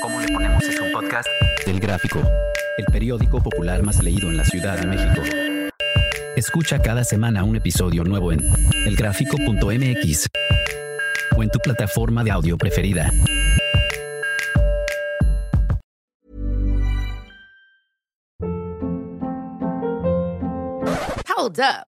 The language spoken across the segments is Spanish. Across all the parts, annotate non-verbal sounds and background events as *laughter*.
¿Cómo le ponemos es un podcast? Del Gráfico, el periódico popular más leído en la Ciudad de México. Escucha cada semana un episodio nuevo en elgráfico.mx o en tu plataforma de audio preferida. Hold up.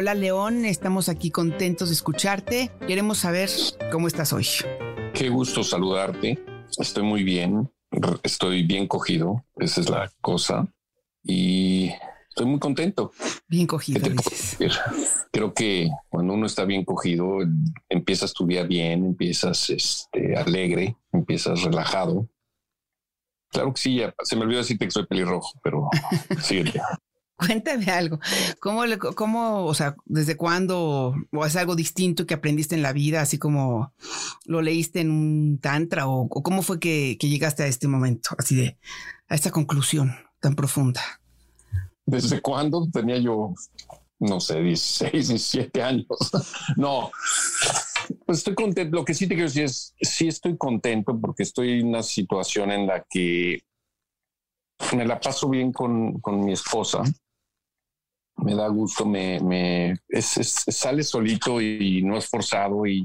Hola León, estamos aquí contentos de escucharte. Queremos saber cómo estás hoy. Qué gusto saludarte. Estoy muy bien. Estoy bien cogido. Esa es la cosa. Y estoy muy contento. Bien cogido. Creo que cuando uno está bien cogido, empiezas tu día bien, empiezas este, alegre, empiezas relajado. Claro que sí, ya, se me olvidó decirte que soy pelirrojo, pero *laughs* síguete. Cuéntame algo. ¿Cómo, le, cómo, o sea, desde cuándo o es algo distinto que aprendiste en la vida, así como lo leíste en un tantra o, cómo fue que, que llegaste a este momento, así de a esta conclusión tan profunda? ¿Desde cuándo tenía yo, no sé, 16, 17 años? *laughs* no, pues estoy contento. Lo que sí te quiero decir es, sí estoy contento porque estoy en una situación en la que me la paso bien con, con mi esposa. Me da gusto, me, me es, es- sale solito y no es forzado y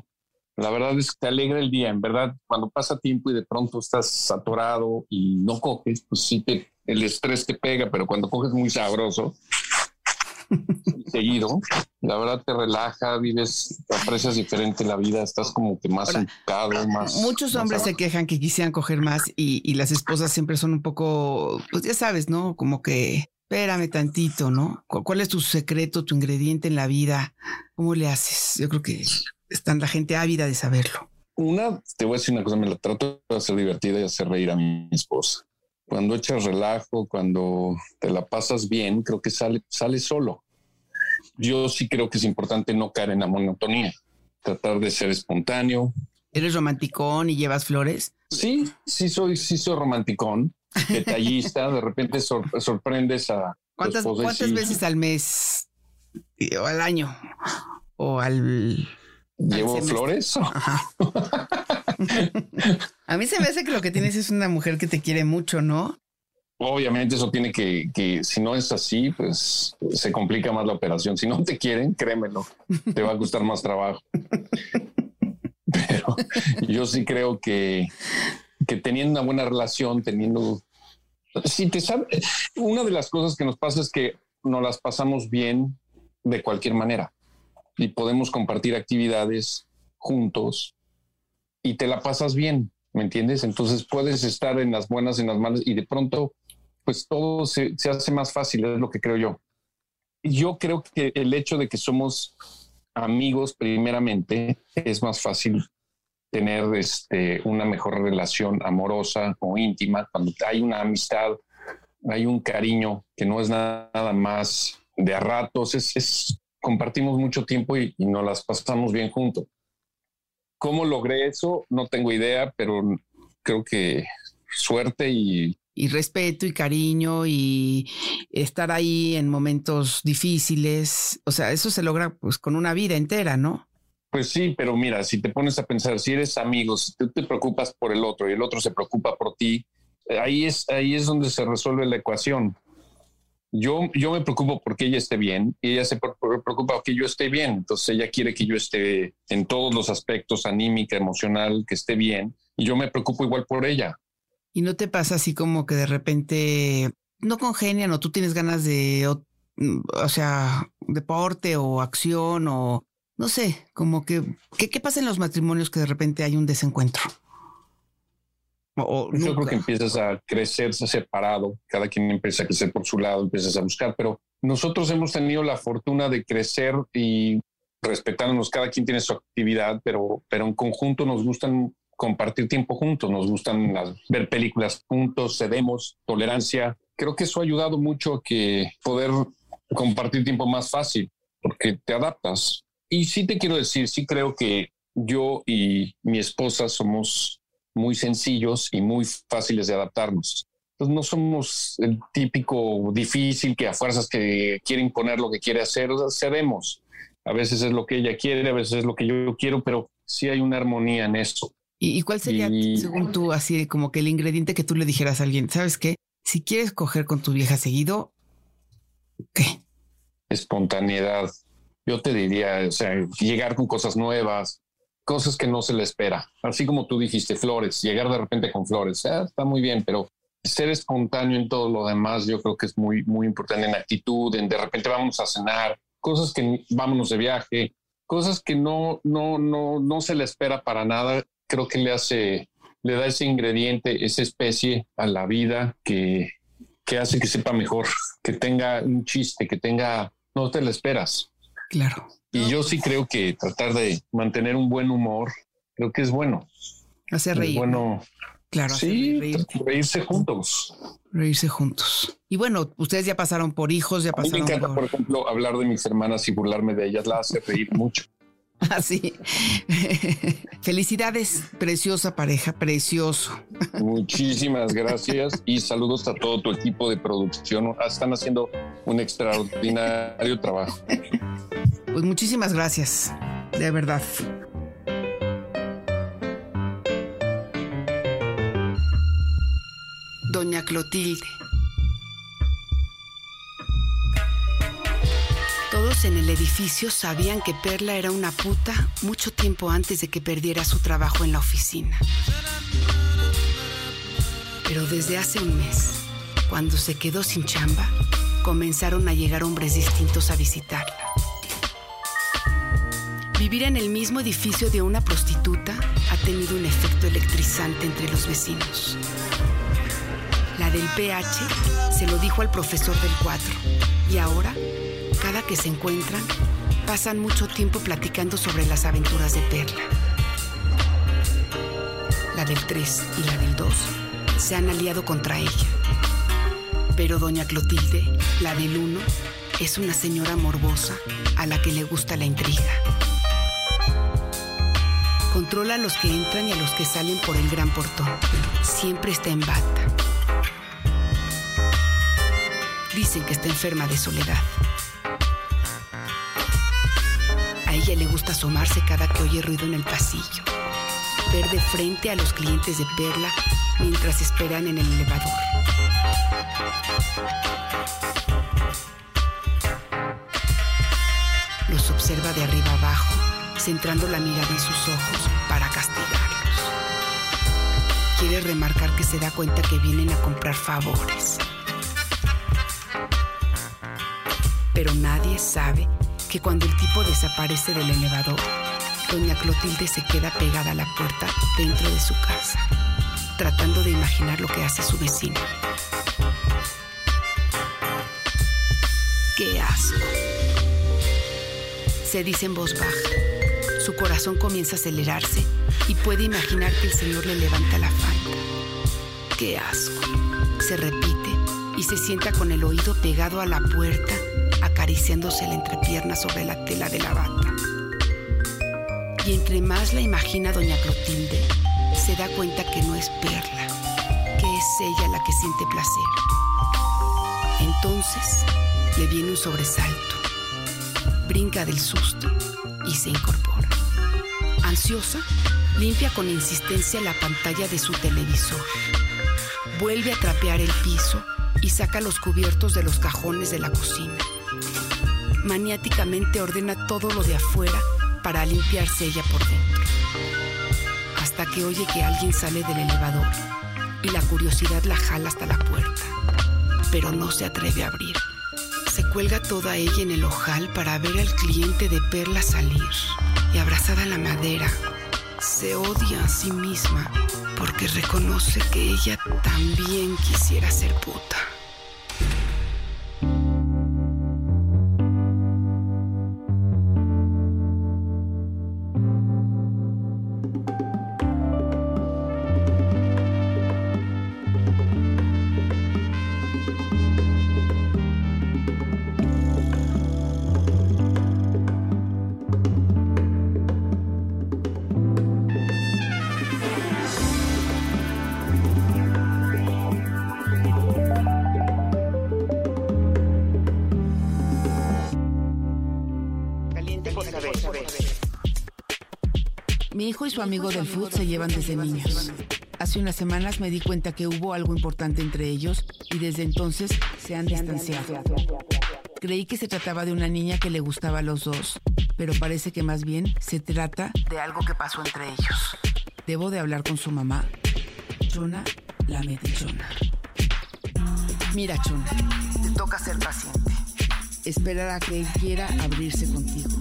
la verdad es que te alegra el día. En verdad, cuando pasa tiempo y de pronto estás atorado y no coges, pues sí te, el estrés te pega, pero cuando coges muy sabroso, *laughs* seguido, la verdad te relaja, vives, aprecias diferente la vida, estás como que más educado, más. Muchos más hombres se quejan que quisieran coger más y, y las esposas siempre son un poco, pues ya sabes, ¿no? Como que, espérame tantito, ¿no? ¿Cu- ¿Cuál es tu secreto, tu ingrediente en la vida? ¿Cómo le haces? Yo creo que está la gente ávida de saberlo. Una, te voy a decir una cosa, me la trato de hacer divertida y hacer reír a mi esposa. Cuando echas relajo, cuando te la pasas bien, creo que sale, sale solo. Yo sí creo que es importante no caer en la monotonía, tratar de ser espontáneo. ¿Eres romanticón y llevas flores? Sí, sí soy, sí soy romanticón, detallista, de repente sor- sorprendes a ¿Cuántas, cuántas veces al mes y- o al año? O al... llevo flores. *laughs* Ajá. A mí se me hace que lo que tienes es una mujer que te quiere mucho, ¿no? Obviamente eso tiene que, que, si no es así, pues se complica más la operación. Si no te quieren, créemelo, te va a costar más trabajo. *laughs* Pero yo sí creo que, que teniendo una buena relación, teniendo... Si te sabe, una de las cosas que nos pasa es que nos las pasamos bien de cualquier manera y podemos compartir actividades juntos y te la pasas bien, ¿me entiendes? Entonces puedes estar en las buenas, en las malas y de pronto, pues todo se, se hace más fácil, es lo que creo yo. Yo creo que el hecho de que somos amigos primeramente es más fácil tener este, una mejor relación amorosa o íntima cuando hay una amistad, hay un cariño que no es nada, más de a ratos, es, es- compartimos mucho tiempo y, y nos las pasamos bien juntos. ¿Cómo logré eso? No tengo idea, pero creo que suerte y y respeto y cariño y estar ahí en momentos difíciles. O sea, eso se logra pues con una vida entera, ¿no? Pues sí, pero mira, si te pones a pensar, si eres amigo, si tú te preocupas por el otro y el otro se preocupa por ti, eh, ahí es, ahí es donde se resuelve la ecuación. Yo, yo me preocupo porque ella esté bien y ella se pre- preocupa porque yo esté bien. Entonces ella quiere que yo esté en todos los aspectos, anímica, emocional, que esté bien. Y yo me preocupo igual por ella. Y no te pasa así como que de repente no congenian o tú tienes ganas de, o, mm, o sea, deporte o acción o no sé, como que, ¿qué, qué pasa en los matrimonios que de repente hay un desencuentro? O, Yo creo que empiezas a crecerse separado, cada quien empieza a crecer por su lado, empiezas a buscar, pero nosotros hemos tenido la fortuna de crecer y respetándonos, cada quien tiene su actividad, pero, pero en conjunto nos gustan compartir tiempo juntos, nos gustan ver películas juntos, cedemos, tolerancia. Creo que eso ha ayudado mucho a que poder compartir tiempo más fácil, porque te adaptas. Y sí te quiero decir, sí creo que yo y mi esposa somos muy sencillos y muy fáciles de adaptarnos. Entonces no somos el típico difícil que a fuerzas que quiere imponer lo que quiere hacer, cedemos. A veces es lo que ella quiere, a veces es lo que yo quiero, pero sí hay una armonía en esto. ¿Y, cuál sería, según tú, así como que el ingrediente que tú le dijeras a alguien? ¿Sabes qué? Si quieres coger con tu vieja seguido, ¿qué? Espontaneidad. Yo te diría, o sea, llegar con cosas nuevas, cosas que no se le espera. Así como tú dijiste, flores, llegar de repente con flores, ah, está muy bien, pero ser espontáneo en todo lo demás, yo creo que es muy, muy importante en actitud, en de repente vamos a cenar, cosas que vámonos de viaje, cosas que no, no, no, no se le espera para nada. Creo que le hace, le da ese ingrediente, esa especie a la vida que, que hace que sepa mejor, que tenga un chiste, que tenga, no te lo esperas. Claro. Y yo sí creo que tratar de mantener un buen humor, creo que es bueno. Hacer reír. bueno. Claro. Sí, reírse juntos. Reírse juntos. Y bueno, ustedes ya pasaron por hijos, ya pasaron. me encanta, por... ejemplo, hablar de mis hermanas y burlarme de ellas, la hace reír mucho. *laughs* Así. *laughs* Felicidades, preciosa pareja, precioso. Muchísimas *laughs* gracias y saludos a todo tu equipo de producción. Están haciendo un extraordinario trabajo. Pues muchísimas gracias, de verdad. Doña Clotilde. En el edificio sabían que Perla era una puta mucho tiempo antes de que perdiera su trabajo en la oficina. Pero desde hace un mes, cuando se quedó sin chamba, comenzaron a llegar hombres distintos a visitarla. Vivir en el mismo edificio de una prostituta ha tenido un efecto electrizante entre los vecinos. La del PH se lo dijo al profesor del 4 y ahora, cada que se encuentran, pasan mucho tiempo platicando sobre las aventuras de Perla. La del 3 y la del 2 se han aliado contra ella. Pero doña Clotilde, la del 1, es una señora morbosa a la que le gusta la intriga. Controla a los que entran y a los que salen por el gran portón. Siempre está en bata. Dicen que está enferma de soledad. Ella le gusta asomarse cada que oye ruido en el pasillo. Ver de frente a los clientes de Perla mientras esperan en el elevador. Los observa de arriba abajo centrando la mirada en sus ojos para castigarlos. Quiere remarcar que se da cuenta que vienen a comprar favores. Pero nadie sabe que cuando el tipo desaparece del elevador, doña Clotilde se queda pegada a la puerta dentro de su casa, tratando de imaginar lo que hace su vecino. ¡Qué asco! Se dice en voz baja su corazón comienza a acelerarse y puede imaginar que el Señor le levanta la falda. ¡Qué asco! Se repite y se sienta con el oído pegado a la puerta, acariciándose la entrepierna sobre la tela de la bata. Y entre más la imagina doña Clotilde, se da cuenta que no es Perla, que es ella la que siente placer. Entonces le viene un sobresalto, brinca del susto y se incorpora. Ansiosa, limpia con insistencia la pantalla de su televisor. Vuelve a trapear el piso y saca los cubiertos de los cajones de la cocina. Maniáticamente ordena todo lo de afuera para limpiarse ella por dentro. Hasta que oye que alguien sale del elevador y la curiosidad la jala hasta la puerta. pero no se atreve a abrir. Se cuelga toda ella en el ojal para ver al cliente de perla salir y abrazada a la madera, se odia a sí misma porque reconoce que ella también quisiera ser puta. Mi hijo y su amigo del food se llevan desde niños. Hace unas semanas me di cuenta que hubo algo importante entre ellos y desde entonces se han distanciado. Creí que se trataba de una niña que le gustaba a los dos, pero parece que más bien se trata de algo que pasó entre ellos. Debo de hablar con su mamá. Chona, la metichona. Mira, Chona, te toca ser paciente. Esperar a que él quiera abrirse contigo.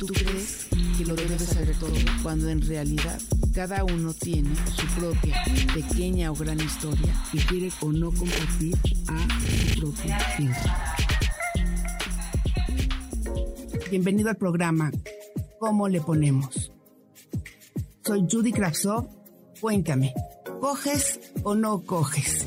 ¿Tú crees que lo debes saber todo cuando en realidad cada uno tiene su propia pequeña o gran historia y quiere o no compartir a su propio tiempo? Bienvenido al programa ¿Cómo le ponemos? Soy Judy Kravsov. Cuéntame, ¿coges o no coges?